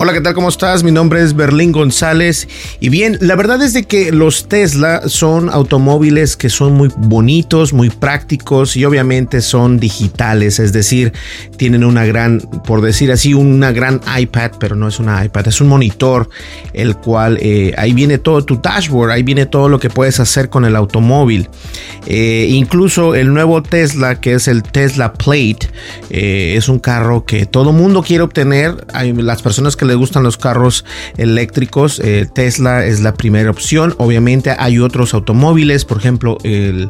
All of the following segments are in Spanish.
Hola, ¿qué tal? ¿Cómo estás? Mi nombre es Berlín González. Y bien, la verdad es de que los Tesla son automóviles que son muy bonitos, muy prácticos y obviamente son digitales, es decir, tienen una gran, por decir así, una gran iPad, pero no es una iPad, es un monitor, el cual eh, ahí viene todo tu dashboard, ahí viene todo lo que puedes hacer con el automóvil. Eh, incluso el nuevo Tesla, que es el Tesla Plate, eh, es un carro que todo mundo quiere obtener. Hay las personas que le gustan los carros eléctricos, eh, Tesla es la primera opción. Obviamente hay otros automóviles, por ejemplo, el,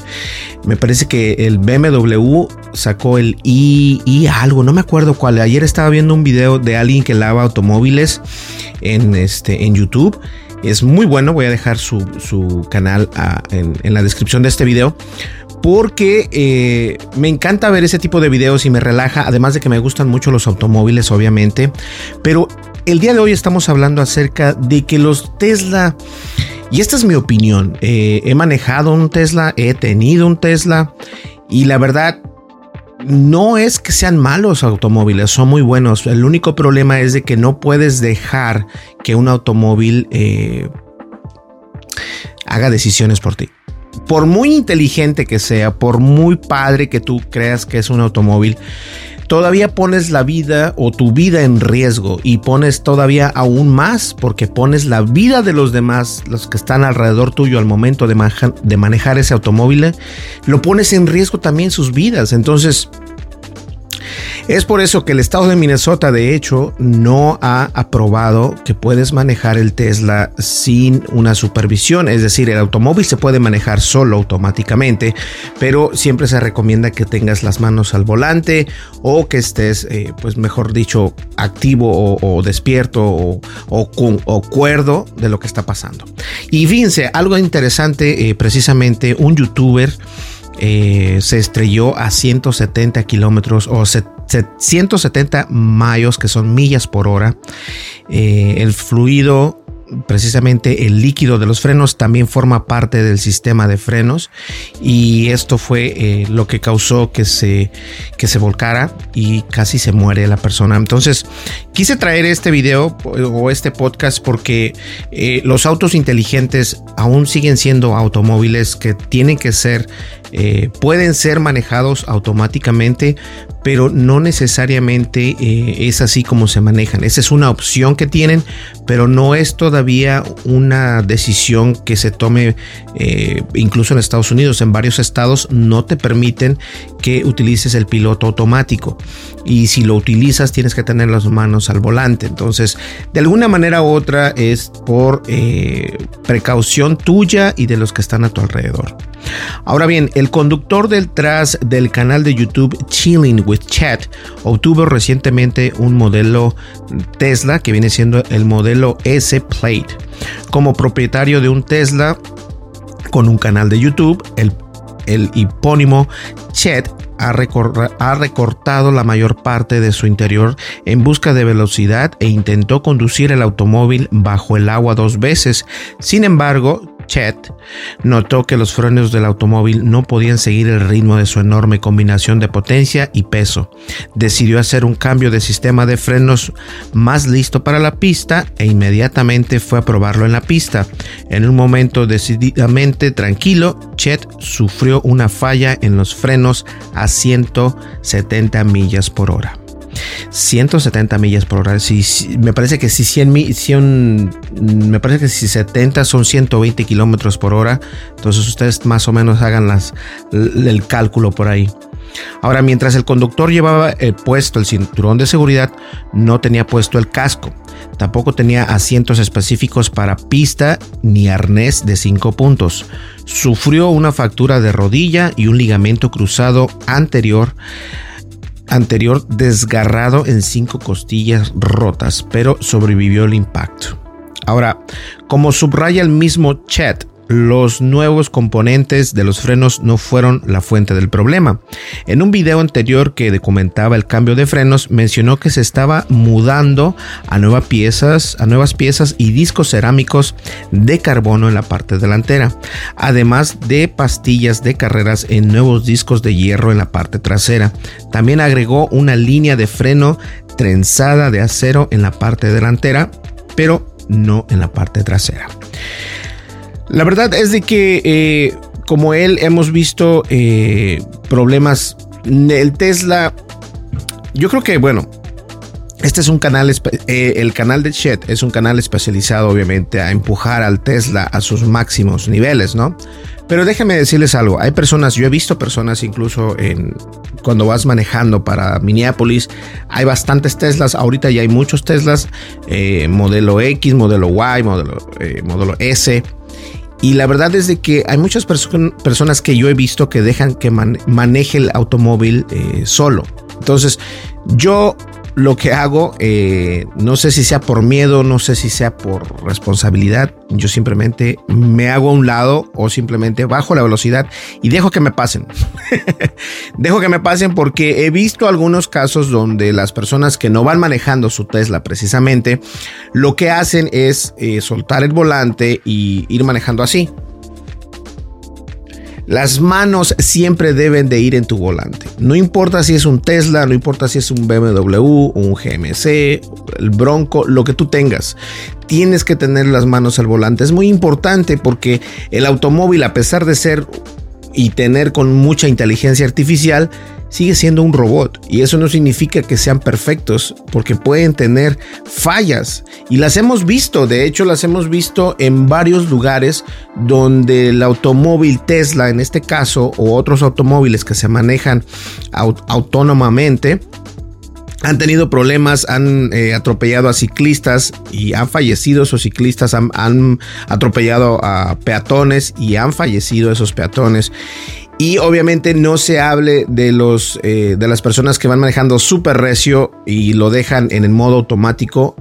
me parece que el BMW sacó el i, algo, no me acuerdo cuál. Ayer estaba viendo un video de alguien que lava automóviles en, este, en YouTube. Es muy bueno, voy a dejar su, canal ah, en, en la descripción de este video porque eh, me encanta ver ese tipo de videos y me relaja, además de que me gustan mucho los automóviles, obviamente. Pero el día de hoy estamos hablando acerca de que los Tesla, y esta es mi opinión, eh, he manejado un Tesla, he tenido un Tesla, y la verdad, no es que sean malos automóviles, son muy buenos. El único problema es de que no puedes dejar que un automóvil eh, haga decisiones por ti por muy inteligente que sea, por muy padre que tú creas que es un automóvil, todavía pones la vida o tu vida en riesgo y pones todavía aún más porque pones la vida de los demás, los que están alrededor tuyo al momento de, manejar ese automóvil, lo pones en riesgo también sus vidas. Entonces, es por eso que el estado de Minnesota, de hecho, no ha aprobado que puedes manejar el Tesla sin una supervisión. Es decir, el automóvil se puede manejar solo automáticamente, pero siempre se recomienda que tengas las manos al volante o que estés, eh, pues mejor dicho, activo o, despierto o, o, cuerdo de lo que está pasando. Y fíjense, algo interesante, eh, precisamente un youtuber eh, se estrelló a 170 kilómetros o 170 mayos, que son millas por hora. Eh, el fluido precisamente el líquido de los frenos también forma parte del sistema de frenos y esto fue eh, lo que causó que se, que se volcara y casi se muere la persona. Entonces quise traer este video o este podcast porque los autos inteligentes aún siguen siendo automóviles que tienen que ser eh, pueden ser manejados automáticamente, pero no necesariamente eh, es así como se manejan. Esa es una opción que tienen, pero no es todavía una decisión que se tome eh, incluso en Estados Unidos. En varios estados no te permiten que utilices el piloto automático y si lo utilizas tienes que tener las manos al volante. Entonces, de alguna manera u otra es por precaución tuya y de los que están a tu alrededor. Ahora bien, el conductor detrás del canal de YouTube Chilling with Chat obtuvo recientemente un modelo Tesla que viene siendo el modelo S Plate. Como propietario de un Tesla con un canal de YouTube, el, el hipónimo Chet ha, ha, recortado la mayor parte de su interior en busca de velocidad e intentó conducir el automóvil bajo el agua dos veces. Sin embargo, Chet notó que los frenos del automóvil no podían seguir el ritmo de su enorme combinación de potencia y peso. Decidió hacer un cambio de sistema de frenos más listo para la pista e inmediatamente fue a probarlo en la pista. En un momento decididamente tranquilo, Chet sufrió una falla en los frenos a 170 millas por hora. 170 millas por hora. Si, me parece que si 100, 100, me parece que si 70 son 120 kilómetros por hora. Entonces ustedes más o menos hagan las, el cálculo por ahí. Ahora, mientras el conductor llevaba eh, puesto el cinturón de seguridad, no tenía puesto el casco. Tampoco tenía asientos específicos para pista ni arnés de 5 puntos. Sufrió una fractura de rodilla y un ligamento cruzado anterior anterior desgarrado en cinco costillas rotas, pero sobrevivió el impacto. Ahora, como subraya el mismo Chet, los nuevos componentes de los frenos no fueron la fuente del problema. En un video anterior que documentaba el cambio de frenos, mencionó que se estaba mudando a nuevas piezas, a nuevas piezas y discos cerámicos de carbono en la parte delantera, además de pastillas de carreras en nuevos discos de hierro en la parte trasera. También agregó una línea de freno trenzada de acero en la parte delantera, pero no en la parte trasera. La verdad es de que eh, como él hemos visto eh, problemas. El Tesla, yo creo que bueno, este es un canal, eh, el canal de Shed es un canal especializado obviamente a empujar al Tesla a sus máximos niveles, ¿no? Pero déjenme decirles algo, hay personas, yo he visto personas incluso en cuando vas manejando para Minneapolis, hay bastantes Teslas, ahorita ya hay muchos Teslas, modelo X, modelo Y, modelo, modelo S, y la verdad es de que hay muchas personas que yo he visto que dejan que maneje el automóvil eh, solo. Entonces, yo lo que hago, eh, no sé si sea por miedo, no sé si sea por responsabilidad, yo simplemente me hago a un lado o simplemente bajo la velocidad y dejo que me pasen. dejo que me pasen porque he visto algunos casos donde las personas que no van manejando su Tesla precisamente, lo que hacen es eh, soltar el volante y ir manejando así. Las manos siempre deben de ir en tu volante. No importa si es un Tesla, no importa si es un BMW, un GMC, el Bronco, lo que tú tengas. Tienes que tener las manos al volante. Es muy importante porque el automóvil, a pesar de ser y tener con mucha inteligencia artificial, sigue siendo un robot. Y eso no significa que sean perfectos, porque pueden tener fallas. Y las hemos visto, de hecho las hemos visto en varios lugares donde el automóvil Tesla, en este caso, o otros automóviles que se manejan autónomamente, han tenido problemas, han eh, atropellado a ciclistas y han fallecido esos ciclistas, han, han, atropellado a peatones y han fallecido esos peatones. Y obviamente no se hable de, los, eh, de las personas que van manejando súper recio y lo dejan en el modo automático.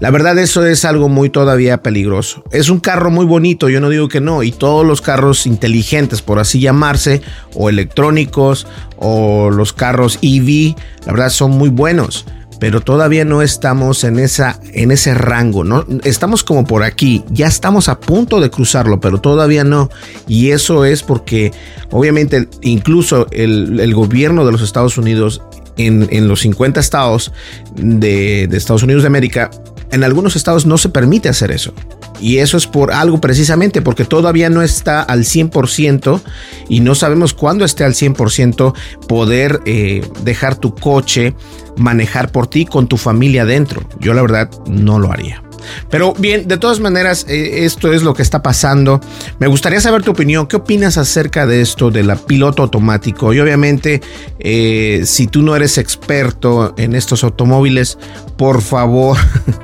La verdad eso es algo muy todavía peligroso. Es un carro muy bonito, yo no digo que no, y todos los carros inteligentes, por así llamarse, o electrónicos, o los carros EV, la verdad son muy buenos pero todavía no estamos en, esa, en ese rango, ¿no? Estamos como por aquí, ya estamos a punto de cruzarlo, pero todavía no. Y eso es porque obviamente incluso el, gobierno de los Estados Unidos en, los 50 estados de, Estados Unidos de América, en algunos estados no se permite hacer eso. Y eso es por algo precisamente, porque todavía no está al 100% y no sabemos cuándo esté al 100% poder eh, dejar tu coche manejar por ti con tu familia dentro. Yo la verdad no lo haría. Pero bien, de todas maneras, eh, esto es lo que está pasando. Me gustaría saber tu opinión. ¿Qué opinas acerca de esto de la piloto automático? Y obviamente, eh, si tú no eres experto en estos automóviles, por favor,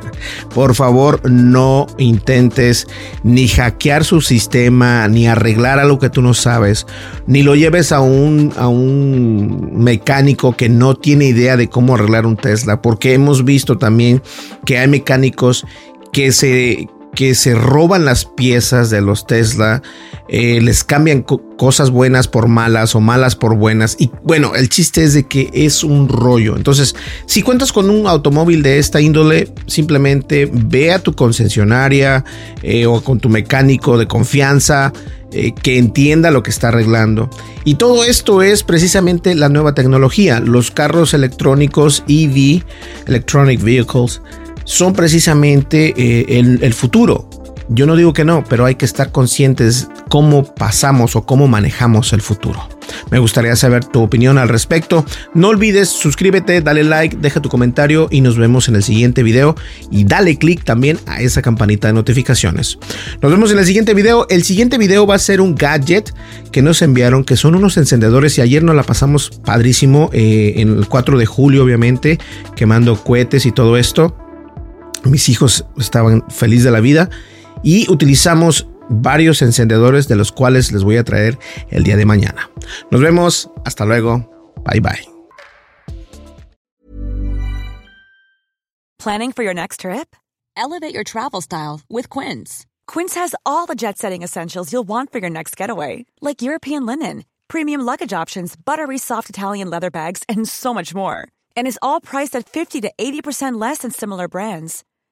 por favor, no intentes ni hackear su sistema, ni arreglar algo que tú no sabes, ni lo lleves a un, a un mecánico que no tiene idea de cómo arreglar un Tesla, porque hemos visto también que hay mecánicos que se, que se roban las piezas de los Tesla, eh, les cambian cosas buenas por malas o malas por buenas. Y bueno, el chiste es de que es un rollo. Entonces, si cuentas con un automóvil de esta índole, simplemente ve a tu concesionaria eh, o con tu mecánico de confianza. Eh, que entienda lo que está arreglando. Y todo esto es precisamente la nueva tecnología. Los carros electrónicos EV, Electronic Vehicles, son precisamente eh, el, futuro. Yo no digo que no, pero hay que estar conscientes cómo pasamos o cómo manejamos el futuro. Me gustaría saber tu opinión al respecto. No olvides suscríbete, dale like, deja tu comentario y nos vemos en el siguiente video y dale click también a esa campanita de notificaciones. Nos vemos en el siguiente video. El siguiente video va a ser un gadget que nos enviaron que son unos encendedores y ayer nos la pasamos padrísimo eh, en el 4 de julio obviamente quemando cohetes y todo esto. Mis hijos estaban felices de la vida y utilizamos varios encendedores de los cuales les voy a traer el día de mañana. Nos vemos, hasta luego, bye bye. Planning for your next trip? Elevate your travel style with Quince. Quince has all the jet setting essentials you'll want for your next getaway, like European linen, premium luggage options, buttery soft Italian leather bags, and so much more. And is all priced at 50 to 80% less than similar brands.